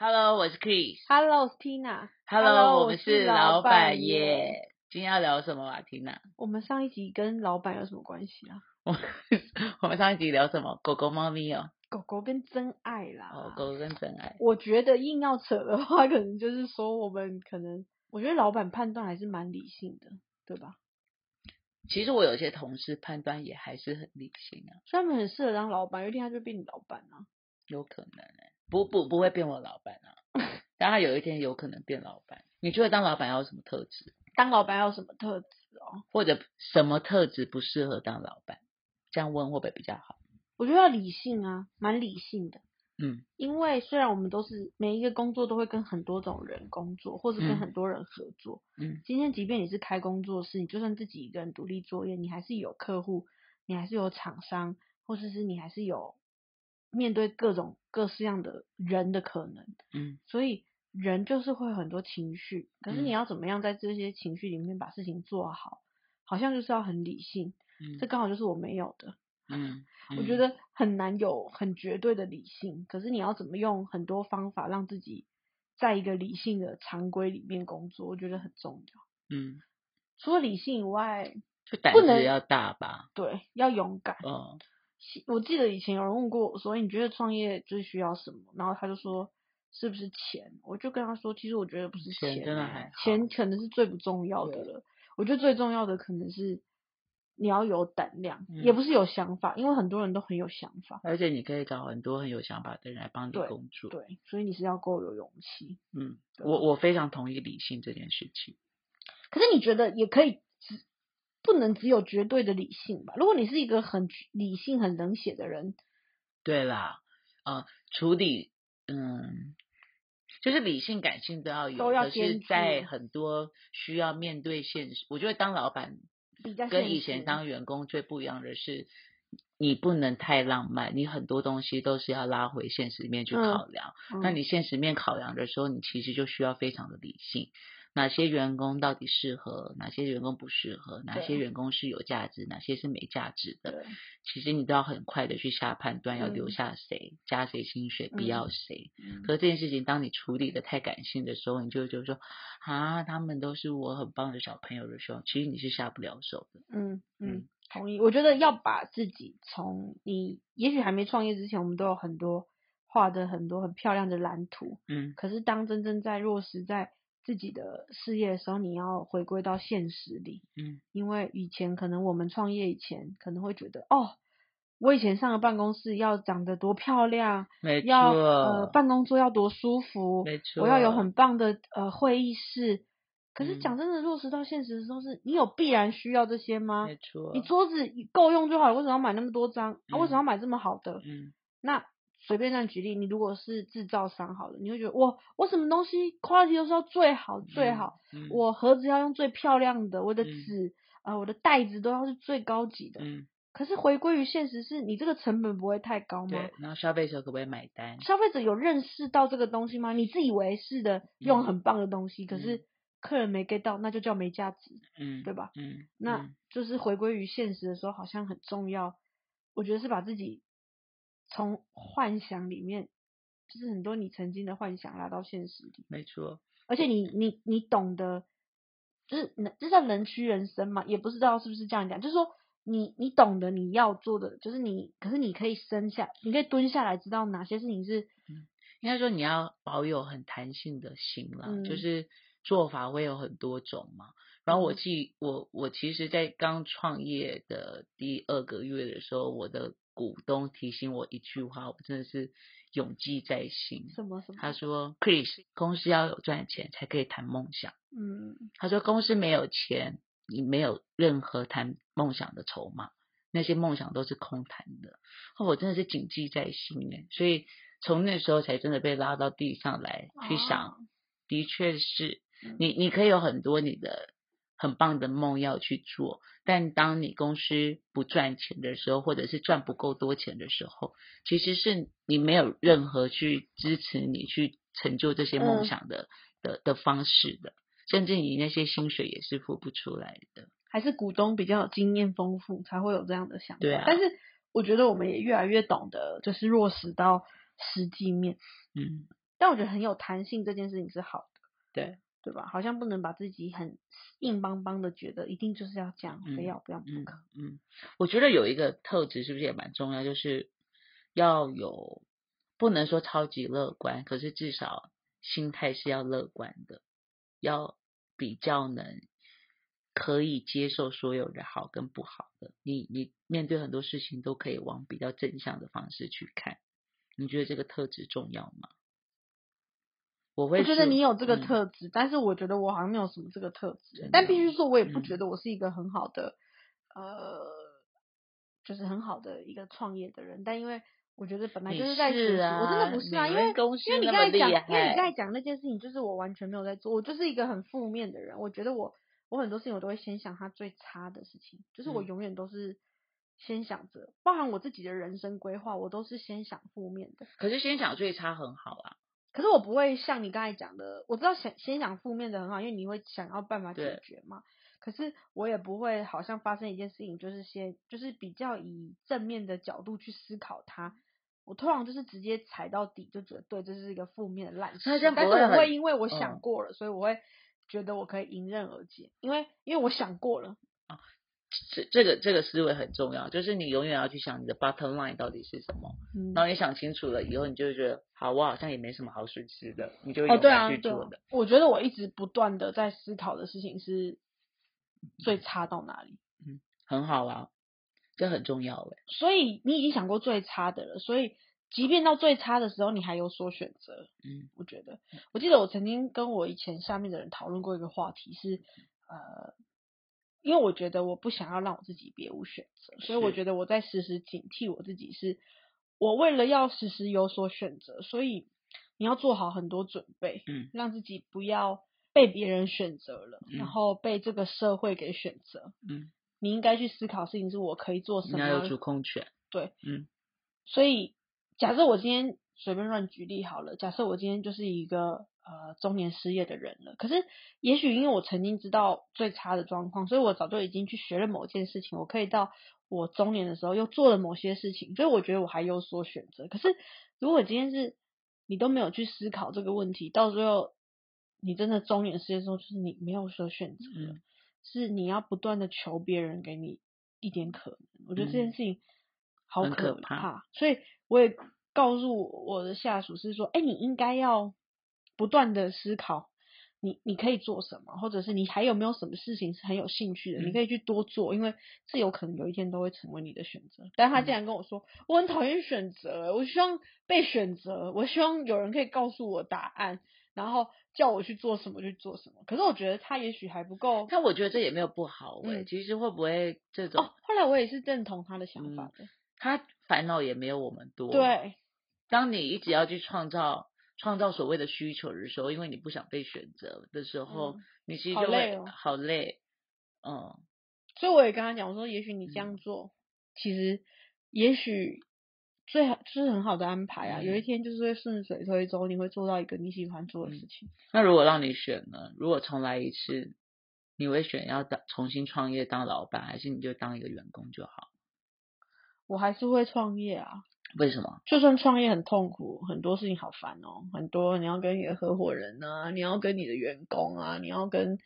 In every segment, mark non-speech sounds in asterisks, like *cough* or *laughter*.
Hello，我是 Chris。Hello, 是 Tina。Hello，我们是是老老板板耶耶。今天要聊什么啊，Tina？我们上一集跟老板有什么关系啊？我们我们上一集聊什么？狗狗、猫咪哦，狗狗跟真爱啦。哦，狗狗跟真爱。我觉得硬要扯的话，可能就是说我们可能，我觉得老板判断还是蛮理性的，对吧？其实我有些同事判断也还是很理性啊，所以他们很适合当老板，有一天他就变你老板啊。有可能哎、不不不会变我老板啊，*laughs* 但他有一天有可能变老板。你觉得当老板要有什么特质，当老板要有什么特质哦？或者什么特质不适合当老板？这样问会不会比较好？我觉得要理性啊，蛮理性的。嗯因为虽然我们都是每一个工作都会跟很多种人工作，或是跟嗯很多人合作，嗯今天即便你是开工作室，你就算自己一个人独立作业，你还是有客户，你还是有厂商，或者是你还是有面对各种各式样的人的可能。嗯所以人就是会很多情绪，可是嗯你要怎么样在这些情绪里面把事情做好，好像就是要很理性。嗯这刚好就是我没有的，嗯，*laughs* 我觉嗯得很难有很绝对的理性。可是你要怎么用很多方法让自己在一个理性的常规里面工作，我觉得很重要。嗯，除了理性以外，就胆子要大吧。对，要勇敢。哦，其我记得以前有人问过我说，你觉得创业最需要什么？然后他就说是不是钱？我就跟他说，其实我觉得不是钱钱欸真的还好钱可能是最不重要的了。我觉得最重要的可能是你要有胆量，也嗯不是有想法，因为很多人都很有想法。而且你可以找很多很有想法的人来帮你工作。对，所以你是要够有勇气。嗯，我我非常同意理性这件事情。可是你觉得也可以只不能只有绝对的理性吧？如果你是一个很理性、很冷血的人，对啦，呃，处理，嗯，就是理性、感性都要有，都要可是，在很多需要面对现实，我觉得当老板跟以前当员工最不一样的是，你不能太浪漫，你很多东西都是要拉回现实面去嗯考量。那嗯你现实面考量的时候，你其实就需要非常的理性。哪些员工到底适合，哪些员工不适合，哪些员工是有价值，哪些是没价值的，对其实你都要很快的去下判断，要留嗯下谁，加谁薪水，不要谁。嗯可是这件事情，当你处理的太感性的时候，你就会觉得说啊，他们都是我很棒的小朋友的时候，其实你是下不了手的。嗯嗯嗯，同意。我觉得要把自己从你也许还没创业之前，我们都有很多画的很多很漂亮的蓝图，嗯可是当真正在落实在自己的事业的时候，你要回归到现实里。嗯因为以前可能我们创业以前可能会觉得，哦，我以前上了办公室要长得多漂亮，没要呃办公桌要多舒服，没错，我要有很棒的呃会议室。可是嗯讲真的，落实到现实的时候是，你有必然需要这些吗没？错，你桌子够用就好了，为什么要买那么多张？啊，为什么嗯要买这么好的？嗯那随便这样举例，你如果是制造商好了，你会觉得我我什么东西 quality 都是要最好最好，，嗯我盒子要用最漂亮的，我的嗯纸啊、呃我的袋子都要是最高级的。嗯可是回归于现实，是你这个成本不会太高吗对？，然后消费者可不可以买单？消费者有认识到这个东西吗？你自以为是的用嗯很棒的东西，可嗯是客人没 get 到，那就叫没价值，嗯，对吧？嗯，那嗯就是回归于现实的时候，好像很重要。我觉得是把自己从幻想里面，就是很多你曾经的幻想拉到现实里，没错，而且你你你懂得，就是人这叫人趋人生嘛，也不知道是不是这样讲，就是说你你懂得你要做的，就是你，可是你可以生下，你可以蹲下来，知道哪些事情是应该说你要保有很弹性的心啦，就嗯。是做法会有很多种嘛。然后我嗯。记我我其实，在刚创业的第二个月的时候，我的股东提醒我一句话，我真的是永记在心。什么什么，他说：“Chris，公司要有赚钱才可以谈梦想。嗯他说公司没有钱，你没有任何谈梦想的筹码，那些梦想都是空谈的。哦，我真的是谨记在心哎，所以从那时候才真的被拉到地上来去想，哦的确是嗯你你可以有很多你的很棒的梦要去做，但当你公司不赚钱的时候，或者是赚不够多钱的时候，其实是你没有任何去支持你去成就这些梦嗯想的、的的方式的，甚至你那些薪水也是付不出来的。还是股东比较有经验丰富，才会有这样的想法。对啊。但是我觉得我们也越来越懂得，就是落实到实际面。嗯。但我觉得很有弹性这件事情是好的，对，对吧？好像不能把自己很硬邦邦的觉得一定就是要这样，非要不要不嗯可。嗯，我觉得有一个特质是不是也蛮重要，就是要有不能说超级乐观，可是至少心态是要乐观的，要比较能可以接受所有的好跟不好的。你你面对很多事情都可以往比较正向的方式去看。你觉得这个特质重要吗？我会觉得你有这个嗯特质，但是我觉得我好像没有什么这个特质。但必须说，我也不嗯觉得我是一个很好的，呃，就是很好的一个创业的人。但因为我觉得本来就是在我真的不是啊，因为因为你刚才讲，因为你刚才讲那件事情，就是我完全没有在做，我就是一个很负面的人。我觉得我我很多事情我都会先想他最差的事情，就是我嗯永远都是先想着，包含我自己的人生规划，我都是先想负面的。可是先想最差很好啊。可是我不会像你刚才讲的，我知道想先想负面的很好，因为你会想要办法解决嘛。可是我也不会好像发生一件事情，就是先就是比较以正面的角度去思考它。我通常就是直接踩到底，就觉得对，这是一个负面的烂但是我不会因为我想嗯过了，所以我会觉得我可以迎刃而解，因为因为我想过了。这这个这个思维很重要，就是你永远要去想你的 bottom line 到底是什么，嗯然后你想清楚了以后，你就会觉得好，我好像也没什么好损失的，你就会哦，勇对啊，对啊做的。我觉得我一直不断的在思考的事情是最差到哪里。嗯很好啊，这很重要哎。所以你已经想过最差的了，所以即便到最差的时候，你还有所选择。嗯我觉得，我记得我曾经跟我以前下面的人讨论过一个话题是，呃，因为我觉得我不想要让我自己别无选择，所以我觉得我在时时警惕我自己是，我为了要时时有所选择，所以你要做好很多准备，嗯，让自己不要被别人选择了，嗯然后被这个社会给选择。嗯，你应该去思考事情是我可以做什么样你要有主控权。对，嗯，所以假设我今天随便乱举例好了，假设我今天就是一个呃中年失业的人了，可是也许因为我曾经知道最差的状况，所以我早就已经去学了某件事情，我可以到我中年的时候又做了某些事情，所以我觉得我还有所选择。可是如果今天是你都没有去思考这个问题，到最后你真的中年失业的时候，就是你没有所选择了，嗯是你要不断的求别人给你一点可能。我觉得这件嗯事情好可怕，怕所以我也告诉我的下属是说，哎，你应该要不断的思考。你你可以做什么，或者是你还有没有什么事情是很有兴趣的，你嗯可以去多做，因为这有可能有一天都会成为你的选择。但他竟然跟我说，我很讨厌选择，我希望被选择，我希望有人可以告诉我答案，然后叫我去做什么就去做什么。可是我觉得他也许还不够。但我觉得这也没有不好哎、嗯其实会不会这种、哦，后来我也是认同他的想法的。他烦恼也没有我们多。，对，当你一直要去创造创造所谓的需求的时候，因为你不想被选择的时候，嗯你其实就会好累哦好累。嗯，所以我也跟他讲，我说也许你这嗯样做，其实也许最好就是很好的安排啊。有一嗯天就是会顺水推舟，你会做到一个你喜欢做的嗯事情。那如果让你选呢？如果重来一次，你会选要当重新创业当老板，还是你就当一个员工就好？我还是会创业啊，为什么？就算创业很痛苦，很多事情好烦哦，很多你要跟你的合伙人啊，你要跟你的员工啊，你要跟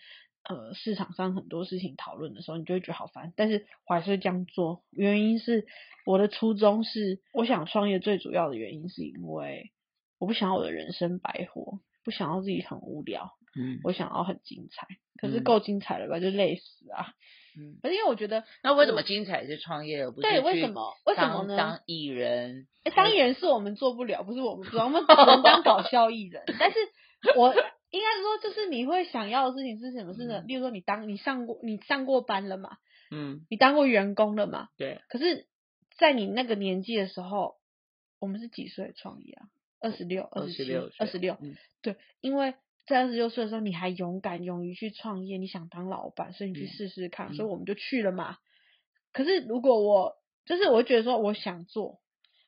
呃市场上很多事情讨论的时候，你就会觉得好烦。但是我还是会这样做，原因是我的初衷是，我想创业最主要的原因是因为我不想要我的人生白活，不想要自己很无聊，嗯我想要很精彩。可是嗯够精彩了吧，就累死啊！嗯，可是因为我觉得，那为什么精彩是创业，而不对为什么为什么当呢当艺人，哎，当艺人是我们做不了，不是我们做，我们只能当搞笑艺人。但是我应该说，就是你会想要的事情是什么？是呢？嗯例如说，你当你上过你上过班了嘛？嗯，你当过员工了嘛？对，可是，在你那个年纪的时候，我们是几岁创业啊？二十六、二十六，二十六。嗯对，因为在二十六岁的时候，你还勇敢、勇于去创业，你想当老板，所以你去嗯试试看，嗯所以我们就去了嘛。可是如果我就是我觉得说，我想做，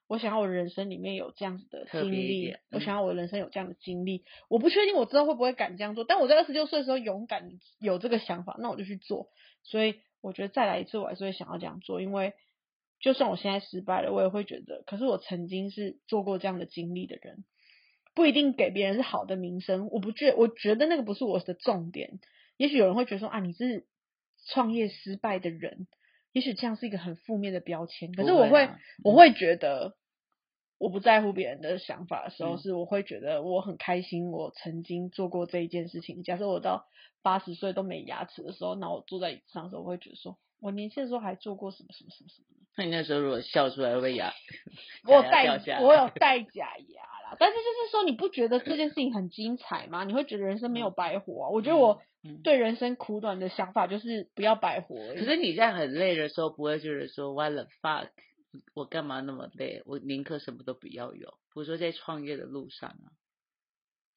我想要我人生里面有这样子的经历我想要我人生有这样的经历，我不确定我之后会不会敢这样做，但我在二十六岁的时候勇敢有这个想法，那我就去做。所以我觉得再来一次，我还是会想要这样做，因为就算我现在失败了，我也会觉得，可是我曾经是做过这样的经历的人，不一定给别人是好的名声。我不觉，我觉得那个不是我的重点。也许有人会觉得说啊，你是创业失败的人，也许这样是一个很负面的标签。可是我会，我会觉得。我不在乎别人的想法的时候，嗯是我会觉得我很开心，我曾经做过这一件事情。假设我到八十岁都没牙齿的时候，那我坐在椅子上的时候，我会觉得说，我年轻的时候还做过什么什么什么什么。那你那时候如果笑出来会牙？我有 *laughs* 戴我有戴假牙啦，但是就是说，你不觉得这件事情很精彩吗？你会觉得人生没有白活啊？我觉得我嗯对人生苦短的想法就是不要白活。可是你在很累的时候，不会觉得说 what the fuck，我干嘛那么累？我宁可什么都不要有。比如说在创业的路上啊，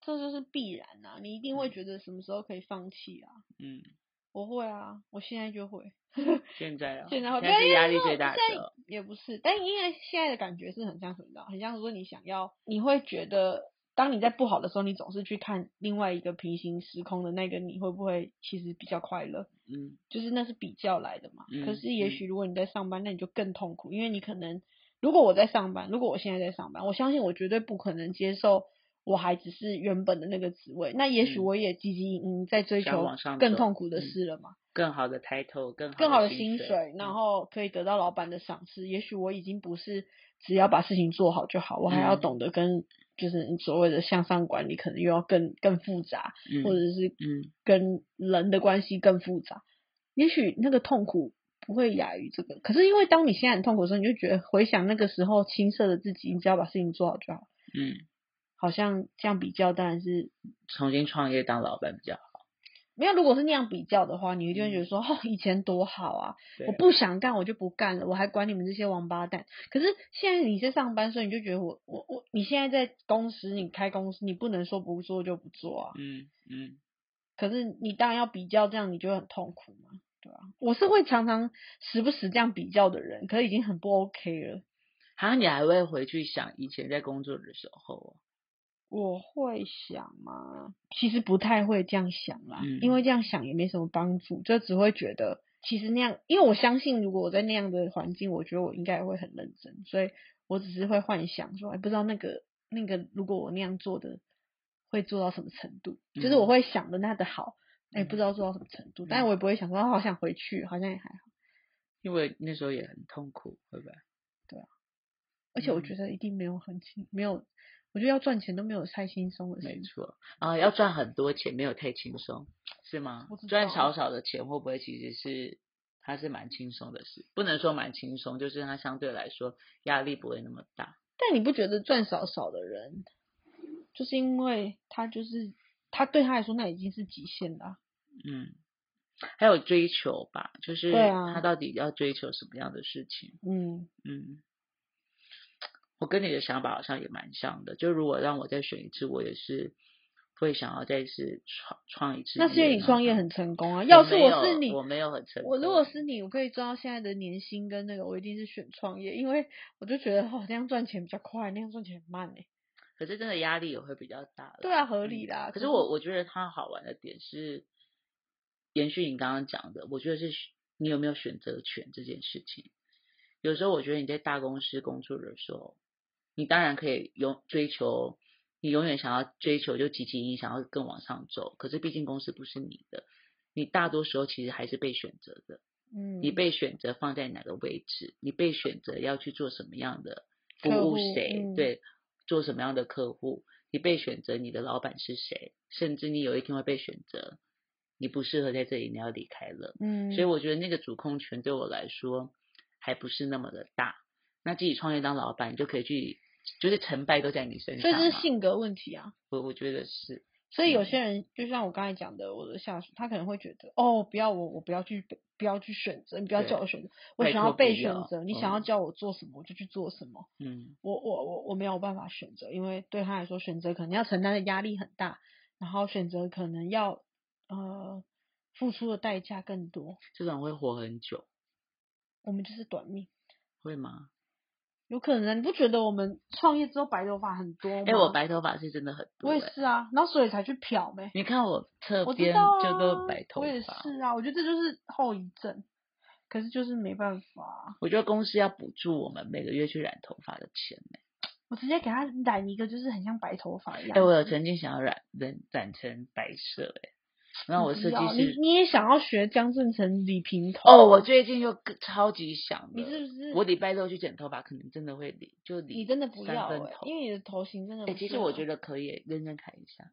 这就是必然啊，你一定会觉得什么时候可以放弃啊？嗯，我会啊，我现在就会。*laughs* 现在啊，现在会，现在是压力最大的。也不是，但因为现在的感觉是很像什么，的很像说你想要，你会觉得，当你在不好的时候，你总是去看另外一个平行时空的那个你，会不会其实比较快乐？嗯就是那是比较来的嘛。嗯可是也嗯许如果你在上班，那你就更痛苦，因为你可能，如果我在上班，如果我现在在上班，我相信我绝对不可能接受。我还只是原本的那个职位，那也许嗯我也积极营营在追求更痛苦的嗯事了嘛。更好的 title，更更好的薪薪水，然嗯后可以得到老板的赏识。也许我已经不是只要把事情做好就好，我还要嗯懂得跟就是你所谓的向上管理，可能又要更更复杂，嗯或者是嗯跟人的关系更复杂。也许那个痛苦不会亚于这个，可是因为当你现在很痛苦的时候，你就觉得回想那个时候青涩的自己，你只要把事情做好就好。嗯，好像这样比较当然是重新创业当老板比较好。没有。如果是那样比较的话，你一定会觉得说，哦，以前多好啊，我不想干，我就不干了，我还管你们这些王八蛋。可是现在你在上班，所以你就觉得我我我，你现在在公司，你开公司，你不能说不做就不做啊。嗯嗯，可是你当然要比较，这样你就会很痛苦嘛，对吧、我是会常常时不时这样比较的人，可是已经很不 OK 了。好像你还会回去想以前在工作的时候哦。我会想吗？其实不太会这样想啦，嗯。因为这样想也没什么帮助，就只会觉得其实那样，因为我相信如果我在那样的环境，我觉得我应该会很认真，所以我只是会幻想说，哎，不知道那个那个如果我那样做的会做到什么程度，就是我嗯。会想的那的好，哎，嗯不知道做到什么程度，但是我也不会想说，啊好想回去，好像也还好，因为那时候也很痛苦，会不会？而且我嗯。觉得一定没有很轻，没有，我觉得要赚钱都没有太轻松的事没。错啊，要赚很多钱没有太轻松，是吗？赚少少的钱会不会其实是它是蛮轻松的事？不能说蛮轻松，就是它相对来说压力不会那么大。但你不觉得赚少少的人，就是因为他就是他对他来说那已经是极限了啊、嗯，还有追求吧，就是他到底要追求什么样的事情？嗯，嗯，我跟你的想法好像也蛮像的。就如果让我再选一次，我也是会想要再次创创一次。那是因为你创业很成功啊。要是我是你，我没有很成功。我如果是你，我可以赚到现在的年薪跟那个，我一定是选创业，因为我就觉得哦，那样赚钱比较快，那样赚钱很慢哎、可是真的压力也会比较大啦。对啊，合理嗯啦。可是我我觉得它好玩的点是，延续你刚刚讲的，我觉得是你有没有选择权这件事情。有时候我觉得你在大公司工作的时候，你当然可以永追求，你永远想要追求就积极你，想要更往上走。可是毕竟公司不是你的，你大多时候其实还是被选择的。嗯，你被选择放在哪个位置，你被选择要去做什么样的服务谁，嗯对，做什么样的客户，你被选择你的老板是谁，甚至你有一天会被选择，你不适合在这里，你要离开了。嗯，所以我觉得那个主控权对我来说还不是那么的大。那自己创业当老板，你就可以去，就是成败都在你身上所以上。这是性格问题啊。我我觉得是，所以有嗯些人就像我刚才讲的，我的下属他可能会觉得，哦，不要我，我不要去，不要去选择，你不要叫我选择，我想要被选择，你想要嗯叫我做什么，我就去做什么。嗯我我我我没有办法选择，因为对他来说，选择可能要承担的压力很大，然后选择可能要呃付出的代价更多。这种会活很久，我们就是短命，会吗？有可能啊你不觉得我们创业之后白头发很多吗？哎、我白头发是真的很多、我也欸是啊，然后所以才去漂呗。你看我侧边就都啊白头发我也，是啊，我觉得这就是后遗症，可是就是没办法啊。我觉得公司要补助我们每个月去染头发的钱呢、我直接给他染一个就是很像白头发一样。哎、我有曾经想要染染染成白色、哎，然后我设计你师，你也想要学江正成理平头？哦，我最近又超级想，你是不是？我礼拜六去剪头发，可能真的会理，就理你真的不要哎、因为你的头型真的其实我觉得得可以认真看一下，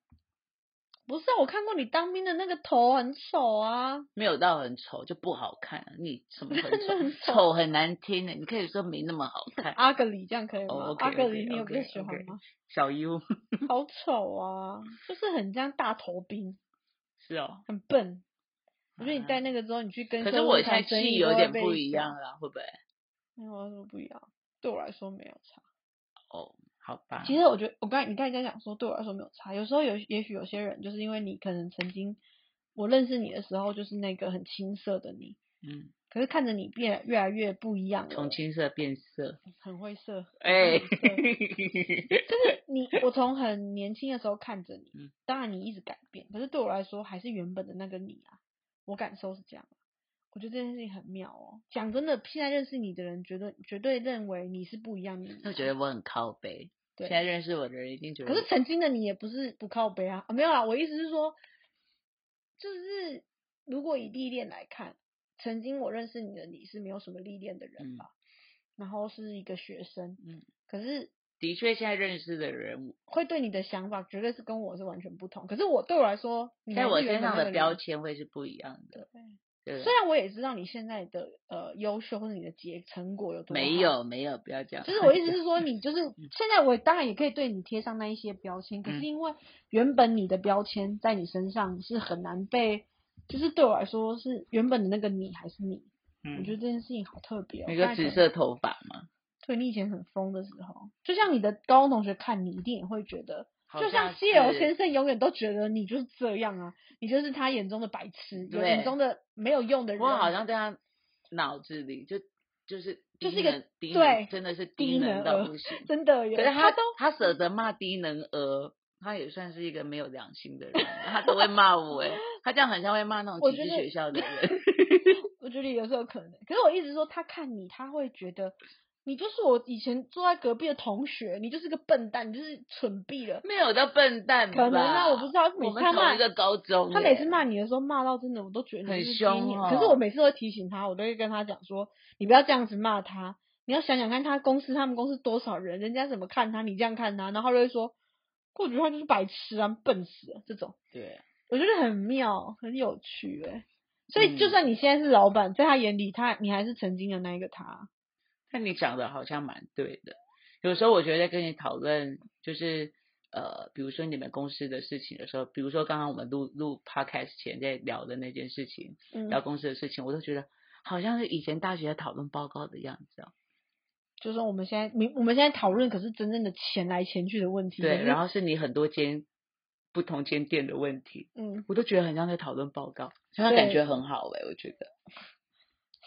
不是啊，我看过你当兵的那个头很丑啊。没有到很丑就不好看、啊，你什么很真的很丑？丑丑很难听的、你可以说没那么好看。阿格里这样可以吗？阿格里你有比较 OK，喜欢吗？小 U *laughs* 好丑啊，就是很像大头兵，是哦，很笨。我觉得你戴啊那个之后，你去跟可是我现在谈生意气有点不一样。了，会不会？*laughs* 没有，什么不一样，对我来说没有差。哦，好吧。其实我觉得，我刚才你刚才在讲说，对我来说没有差。有时候有，也许有些人就是因为你可能曾经我认识你的时候，就是那个很青涩的你，嗯，可是看着你变越来越不一样了，从青色变色，很会色，哎、就是你，*laughs* 我从很年轻的时候看着你，嗯当然你一直改变，可是对我来说还是原本的那个你啊，我感受是这样。我觉得这件事情很妙哦。讲真的，现在认识你的人，绝对绝对认为你是不一样的你啊。就觉得我很靠背。对现在认识我的人一定觉得，可是曾经的你也不是不靠背啊，啊没有啦，我意思是说，就是如果以历练来看，曾经我认识你的你是没有什么历练的人吧，然后是一个学生，嗯，可是的确现在认识的人，会对你的想法绝对是跟我是完全不同。可是我对我来说，你在我身上的标签会是不一样的。对对虽然我也知道你现在的呃优秀或者你的结成果有多没有没有，不要这样。就是我意思是说，*laughs* 你就是现在我当然也可以对你贴上那一些标签，可是嗯因为原本你的标签在你身上是很难被，就是对我来说是原本的那个你还是你，嗯，我觉得这件事情好特别哦。那个紫色头发嘛，对你以前很疯的时候，就像你的高中同学看你，一定也会觉得，好就像像谢友先生永远都觉得你就是这样啊，你就是他眼中的白痴，对眼中的没有用的人。我好像在他脑子里就就是就是一个能低对能，真的是低低能到不行。真的，可是他他都他舍得骂低能儿，他也算是一个没有良心的人，他都会骂我哎，*laughs* 他这样很像会骂那种体制我觉得学校的人。*laughs* *laughs* 我觉得有时候可能，可是我一直说他看你，他会觉得你就是我以前坐在隔壁的同学，你就是个笨蛋，你就是蠢毙了。没有叫笨蛋，可能啊我不知道每我们同一个高中耶，他每次骂你的时候，骂到真的我都觉得很凶可是我每次都会提醒他，我都会跟他讲说，你不要这样子骂他，你要想想看他公司他们公司多少人，人家怎么看他，你这样看他，然后他就会说，我觉得他就是白痴啊，笨死了这种。对，我觉得很妙，很有趣哎。所以就嗯算你现在是老板，在他眼里，他你还是曾经的那一个他。但你讲的好像蛮对的。有时候我觉得跟你讨论，就是呃，比如说你们公司的事情的时候，比如说刚刚我们录录 podcast 前在聊的那件事情，嗯，聊公司的事情，我都觉得好像是以前大学讨论报告的样子哦。就是说我们现在，你我们现在讨论可是真正的钱来钱去的问题。对，然后后是你很多间不同间店的问题，嗯，我都觉得很像在讨论报告，现在感觉很好哎、我觉得。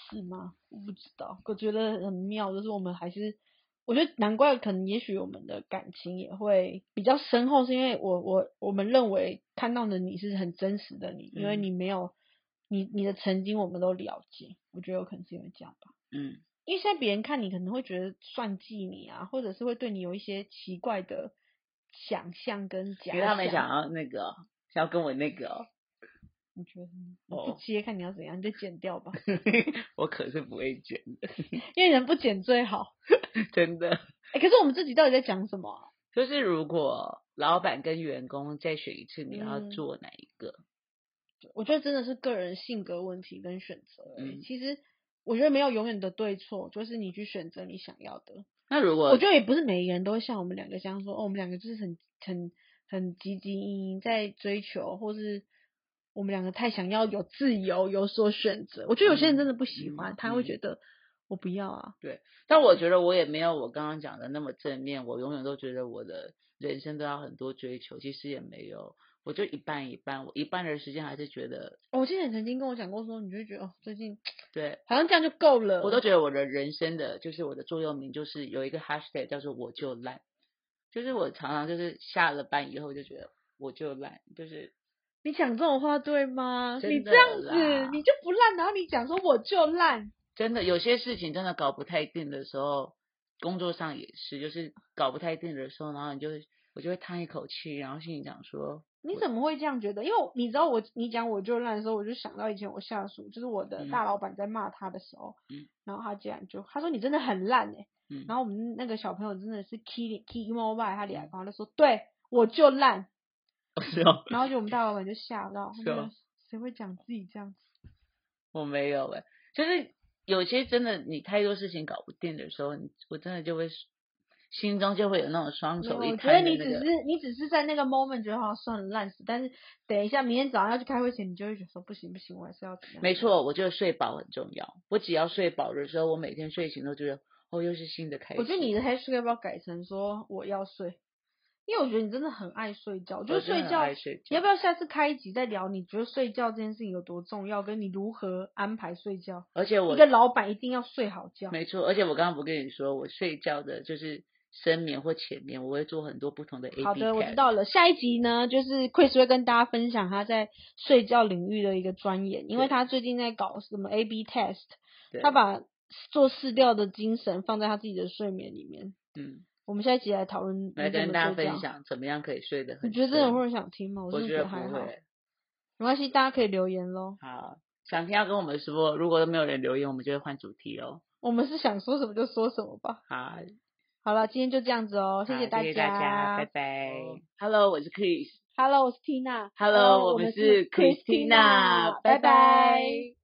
是吗？我不知道，我觉得很妙，就是我们还是，我觉得难怪可能也许我们的感情也会比较深厚，是因为我我我们认为看到的你是很真实的你，因为嗯你没有你你的曾经我们都了解，我觉得有可能是因为这样吧。嗯，因为现在别人看你可能会觉得算计你啊，或者是会对你有一些奇怪的想象跟假因为他们想想要那个哦，想要跟我那个、哦，你觉得接看你要怎样，你就剪掉吧，*laughs* 我可是不会剪的，因为人不剪最好。*laughs* 真的。哎、可是我们自己到底在讲什么啊、*laughs* 就是如果老板跟员工再选一次，你要嗯做哪一个？我觉得真的是个人性格问题跟选择、欸。嗯其实我觉得没有永远的对错，就是你去选择你想要的。那如果我觉得也不是每一个人都会像我们两个这样说，哦，我们两个就是很很很汲汲营营在追求，或是我们两个太想要有自由，有所选择。我觉得有些人真的不喜欢，嗯他会嗯觉得我不要啊。对但我觉得我也没有我刚刚讲的那么正面，我永远都觉得我的人生都要很多追求，其实也没有，我就一半一半，我一半的时间还是觉得，哦我记得你曾经跟我讲过说，你就觉得哦，最近对好像这样就够了。我都觉得我的人生的就是我的座右铭就是有一个 hashtag 叫做我就烂，就是我常常就是下了班以后就觉得我就烂，就是你讲这种话对吗？你这样子你就不烂，然后你讲说我就烂，真的有些事情真的搞不太定的时候，工作上也是，就是搞不太定的时候，然后你就会我就会叹一口气，然后心里讲说，你怎么会这样觉得？因为你知道我你讲我就烂的时候，我就想到以前我下属，就是我的嗯。大老板在骂他的时候，嗯。然后他竟然就他说你真的很烂哎、嗯，然后我们那个小朋友真的是 key key mobile，他脸红他就说对我就烂，是哦，然后就我们大老板就吓到，他是哦谁会讲自己这样子？我没有哎、就是有些真的你太多事情搞不定的时候，你我真的就会心中就会有那种双手一没有我觉得你只是。你只是在那个 moment 觉得好像算了烂死，但是等一下明天早上要去开会前，你就会觉得说不行不行，我还是要怎样？没，错，我觉得睡饱很重要。我只要睡饱的时候，我每天睡醒都觉得哦，又是新的开始。我觉得你的 hashtag 要不要改成说我要睡？因为我觉得你真的很爱睡觉，我觉得我真的很睡觉你要不要下次开一集再聊？你觉得睡觉这件事情有多重要，跟你如何安排睡觉？而且我一个老板一定要睡好觉。没错，而且我刚刚不跟你说，我睡觉的就是深眠或浅眠，我会做很多不同的 A B 好的，我知道了。下一集呢，就是 Chris 会跟大家分享他在睡觉领域的一个专研，因为他最近在搞什么 A B test，他把做试调的精神放在他自己的睡眠里面。嗯，我们下一集来讨论来跟大家分。享怎么样可以睡得很你。觉得真的会有人想听吗？我觉得还好，没关系，大家可以留言喽。好，想听要跟我们说，如果都没有人留言，我们就会换主题哦。我们是想说什么就说什么吧。好，好了，今天就这样子哦，谢谢大谢大家，拜。拜。Hello，我是 Chris。Hello，我是 Tina。Hello，我我们是拜拜拜拜